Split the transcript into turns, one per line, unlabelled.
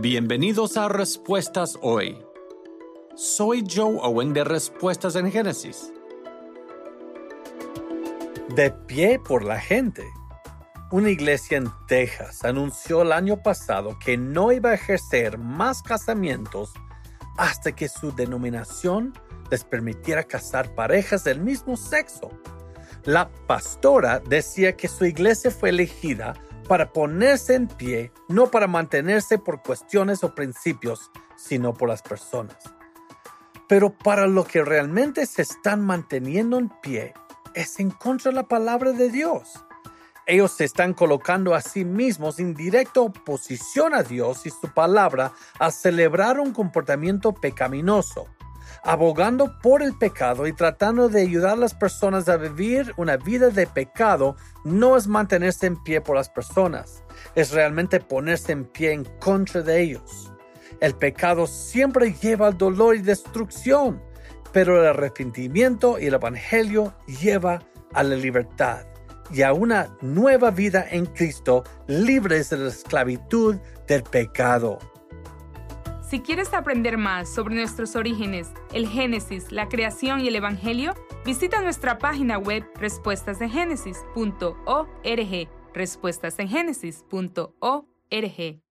Bienvenidos a Respuestas Hoy. Soy Joe Owen de Respuestas en Génesis.
De pie por la gente. Una iglesia en Texas anunció el año pasado que no iba a ejercer más casamientos hasta que su denominación les permitiera casar parejas del mismo sexo. La pastora decía que su iglesia fue elegida para ponerse en pie, no para mantenerse por cuestiones o principios, sino por las personas. Pero para lo que realmente se están manteniendo en pie es en contra de la palabra de Dios. Ellos se están colocando a sí mismos en directa oposición a Dios y su palabra a celebrar un comportamiento pecaminoso, abogando por el pecado y tratando de ayudar a las personas a vivir una vida de pecado, no es mantenerse en pie por las personas, es realmente ponerse en pie en contra de ellos. El pecado siempre lleva al dolor y destrucción, pero el arrepentimiento y el evangelio lleva a la libertad y a una nueva vida en Cristo, libres de la esclavitud del pecado.
Si quieres aprender más sobre nuestros orígenes, el Génesis, la creación y el Evangelio, visita nuestra página web respuestasengénesis.org. Respuestasengenesis.org.